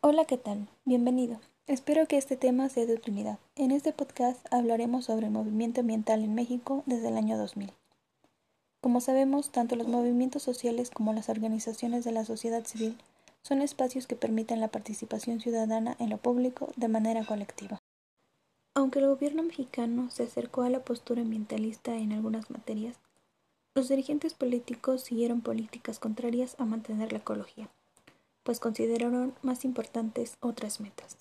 Hola, ¿qué tal? Bienvenido. Espero que este tema sea de utilidad. En este podcast hablaremos sobre el movimiento ambiental en México desde el año 2000. Como sabemos, tanto los movimientos sociales como las organizaciones de la sociedad civil son espacios que permiten la participación ciudadana en lo público de manera colectiva. Aunque el gobierno mexicano se acercó a la postura ambientalista en algunas materias, los dirigentes políticos siguieron políticas contrarias a mantener la ecología pues consideraron más importantes otras metas.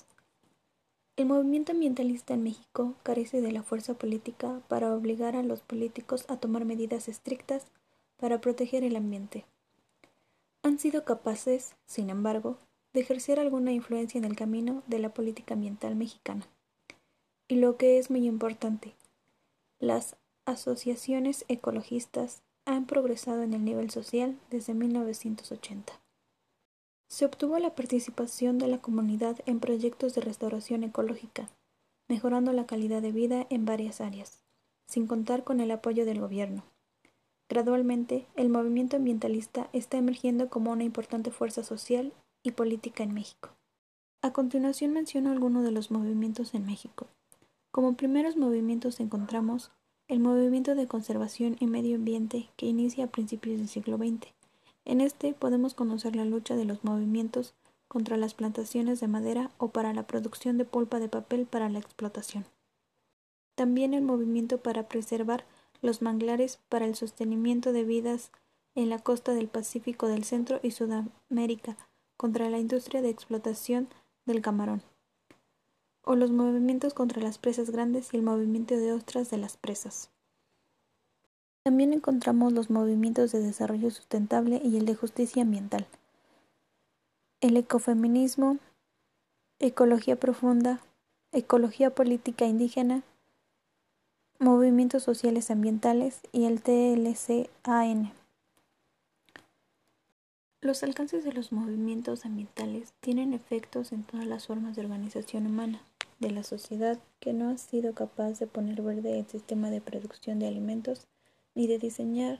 El movimiento ambientalista en México carece de la fuerza política para obligar a los políticos a tomar medidas estrictas para proteger el ambiente. Han sido capaces, sin embargo, de ejercer alguna influencia en el camino de la política ambiental mexicana. Y lo que es muy importante, las asociaciones ecologistas han progresado en el nivel social desde 1980. Se obtuvo la participación de la comunidad en proyectos de restauración ecológica, mejorando la calidad de vida en varias áreas, sin contar con el apoyo del gobierno. Gradualmente, el movimiento ambientalista está emergiendo como una importante fuerza social y política en México. A continuación menciono algunos de los movimientos en México. Como primeros movimientos encontramos el movimiento de conservación y medio ambiente que inicia a principios del siglo XX, en este podemos conocer la lucha de los movimientos contra las plantaciones de madera o para la producción de pulpa de papel para la explotación. También el movimiento para preservar los manglares para el sostenimiento de vidas en la costa del Pacífico del Centro y Sudamérica contra la industria de explotación del camarón, o los movimientos contra las presas grandes y el movimiento de ostras de las presas. También encontramos los movimientos de desarrollo sustentable y el de justicia ambiental, el ecofeminismo, ecología profunda, ecología política indígena, movimientos sociales ambientales y el TLCAN. Los alcances de los movimientos ambientales tienen efectos en todas las formas de organización humana de la sociedad que no ha sido capaz de poner verde el sistema de producción de alimentos ni de diseñar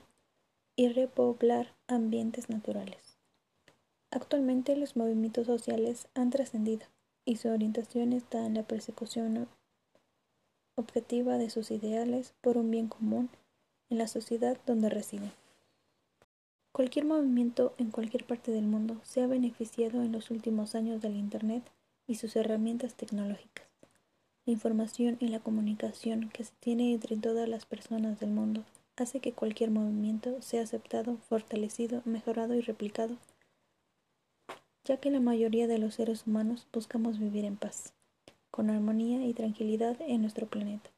y repoblar ambientes naturales. Actualmente los movimientos sociales han trascendido y su orientación está en la persecución objetiva de sus ideales por un bien común en la sociedad donde residen. Cualquier movimiento en cualquier parte del mundo se ha beneficiado en los últimos años del Internet y sus herramientas tecnológicas. La información y la comunicación que se tiene entre todas las personas del mundo hace que cualquier movimiento sea aceptado, fortalecido, mejorado y replicado, ya que la mayoría de los seres humanos buscamos vivir en paz, con armonía y tranquilidad en nuestro planeta,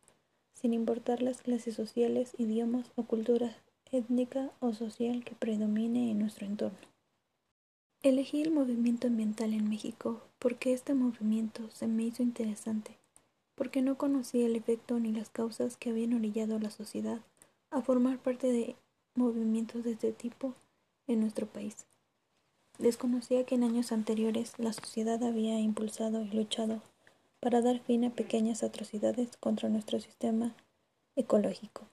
sin importar las clases sociales, idiomas o cultura étnica o social que predomine en nuestro entorno. Elegí el movimiento ambiental en México porque este movimiento se me hizo interesante, porque no conocía el efecto ni las causas que habían orillado a la sociedad a formar parte de movimientos de este tipo en nuestro país. Desconocía que en años anteriores la sociedad había impulsado y luchado para dar fin a pequeñas atrocidades contra nuestro sistema ecológico.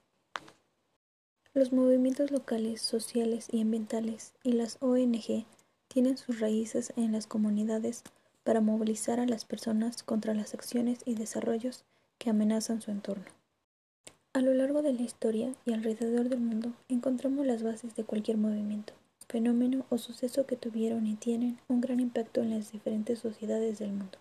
Los movimientos locales, sociales y ambientales y las ONG tienen sus raíces en las comunidades para movilizar a las personas contra las acciones y desarrollos que amenazan su entorno. A lo largo de la historia y alrededor del mundo encontramos las bases de cualquier movimiento, fenómeno o suceso que tuvieron y tienen un gran impacto en las diferentes sociedades del mundo.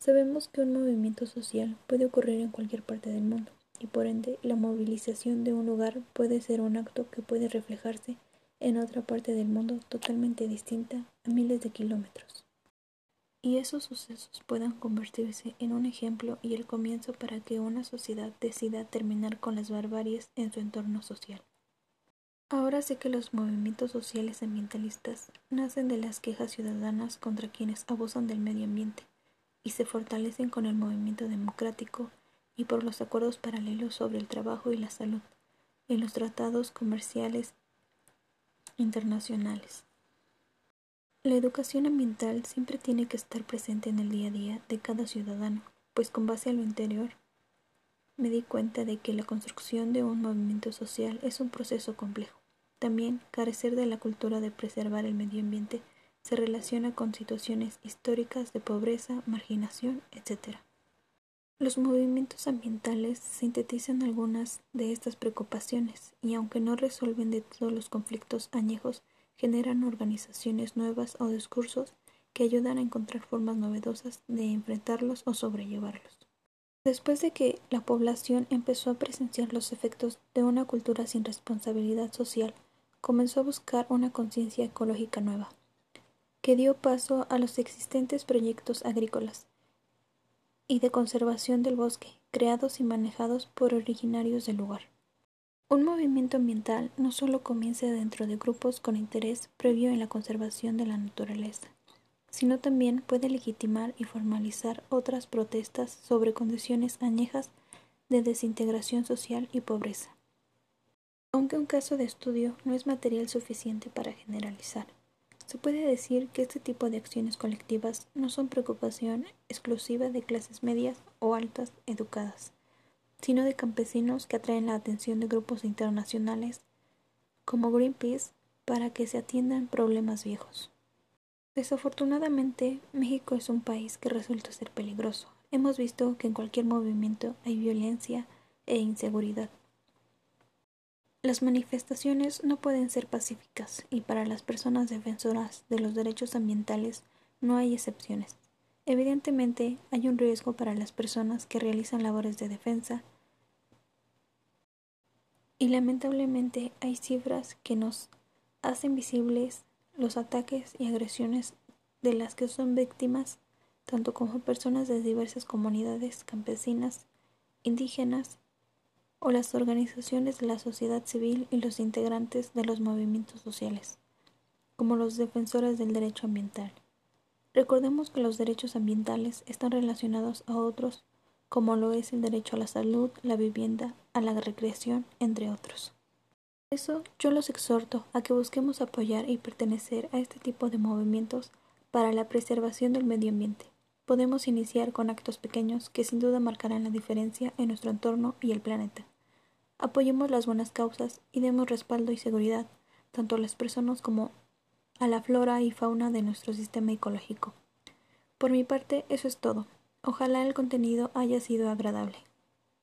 Sabemos que un movimiento social puede ocurrir en cualquier parte del mundo y por ende la movilización de un lugar puede ser un acto que puede reflejarse en otra parte del mundo totalmente distinta a miles de kilómetros y esos sucesos puedan convertirse en un ejemplo y el comienzo para que una sociedad decida terminar con las barbaries en su entorno social. Ahora sé que los movimientos sociales ambientalistas nacen de las quejas ciudadanas contra quienes abusan del medio ambiente y se fortalecen con el movimiento democrático y por los acuerdos paralelos sobre el trabajo y la salud en los tratados comerciales internacionales. La educación ambiental siempre tiene que estar presente en el día a día de cada ciudadano, pues con base a lo interior me di cuenta de que la construcción de un movimiento social es un proceso complejo. También carecer de la cultura de preservar el medio ambiente se relaciona con situaciones históricas de pobreza, marginación, etc. Los movimientos ambientales sintetizan algunas de estas preocupaciones y aunque no resuelven de todos los conflictos añejos, generan organizaciones nuevas o discursos que ayudan a encontrar formas novedosas de enfrentarlos o sobrellevarlos. Después de que la población empezó a presenciar los efectos de una cultura sin responsabilidad social, comenzó a buscar una conciencia ecológica nueva, que dio paso a los existentes proyectos agrícolas y de conservación del bosque, creados y manejados por originarios del lugar. Un movimiento ambiental no solo comienza dentro de grupos con interés previo en la conservación de la naturaleza, sino también puede legitimar y formalizar otras protestas sobre condiciones añejas de desintegración social y pobreza. Aunque un caso de estudio no es material suficiente para generalizar, se puede decir que este tipo de acciones colectivas no son preocupación exclusiva de clases medias o altas educadas, sino de campesinos que atraen la atención de grupos internacionales como Greenpeace para que se atiendan problemas viejos. Desafortunadamente, México es un país que resulta ser peligroso. Hemos visto que en cualquier movimiento hay violencia e inseguridad. Las manifestaciones no pueden ser pacíficas y para las personas defensoras de los derechos ambientales no hay excepciones. Evidentemente, hay un riesgo para las personas que realizan labores de defensa y lamentablemente hay cifras que nos hacen visibles los ataques y agresiones de las que son víctimas, tanto como personas de diversas comunidades campesinas, indígenas o las organizaciones de la sociedad civil y los integrantes de los movimientos sociales, como los defensores del derecho ambiental. Recordemos que los derechos ambientales están relacionados a otros, como lo es el derecho a la salud, la vivienda, a la recreación, entre otros. Por eso yo los exhorto a que busquemos apoyar y pertenecer a este tipo de movimientos para la preservación del medio ambiente. Podemos iniciar con actos pequeños que sin duda marcarán la diferencia en nuestro entorno y el planeta. Apoyemos las buenas causas y demos respaldo y seguridad tanto a las personas como a la flora y fauna de nuestro sistema ecológico. Por mi parte, eso es todo. Ojalá el contenido haya sido agradable.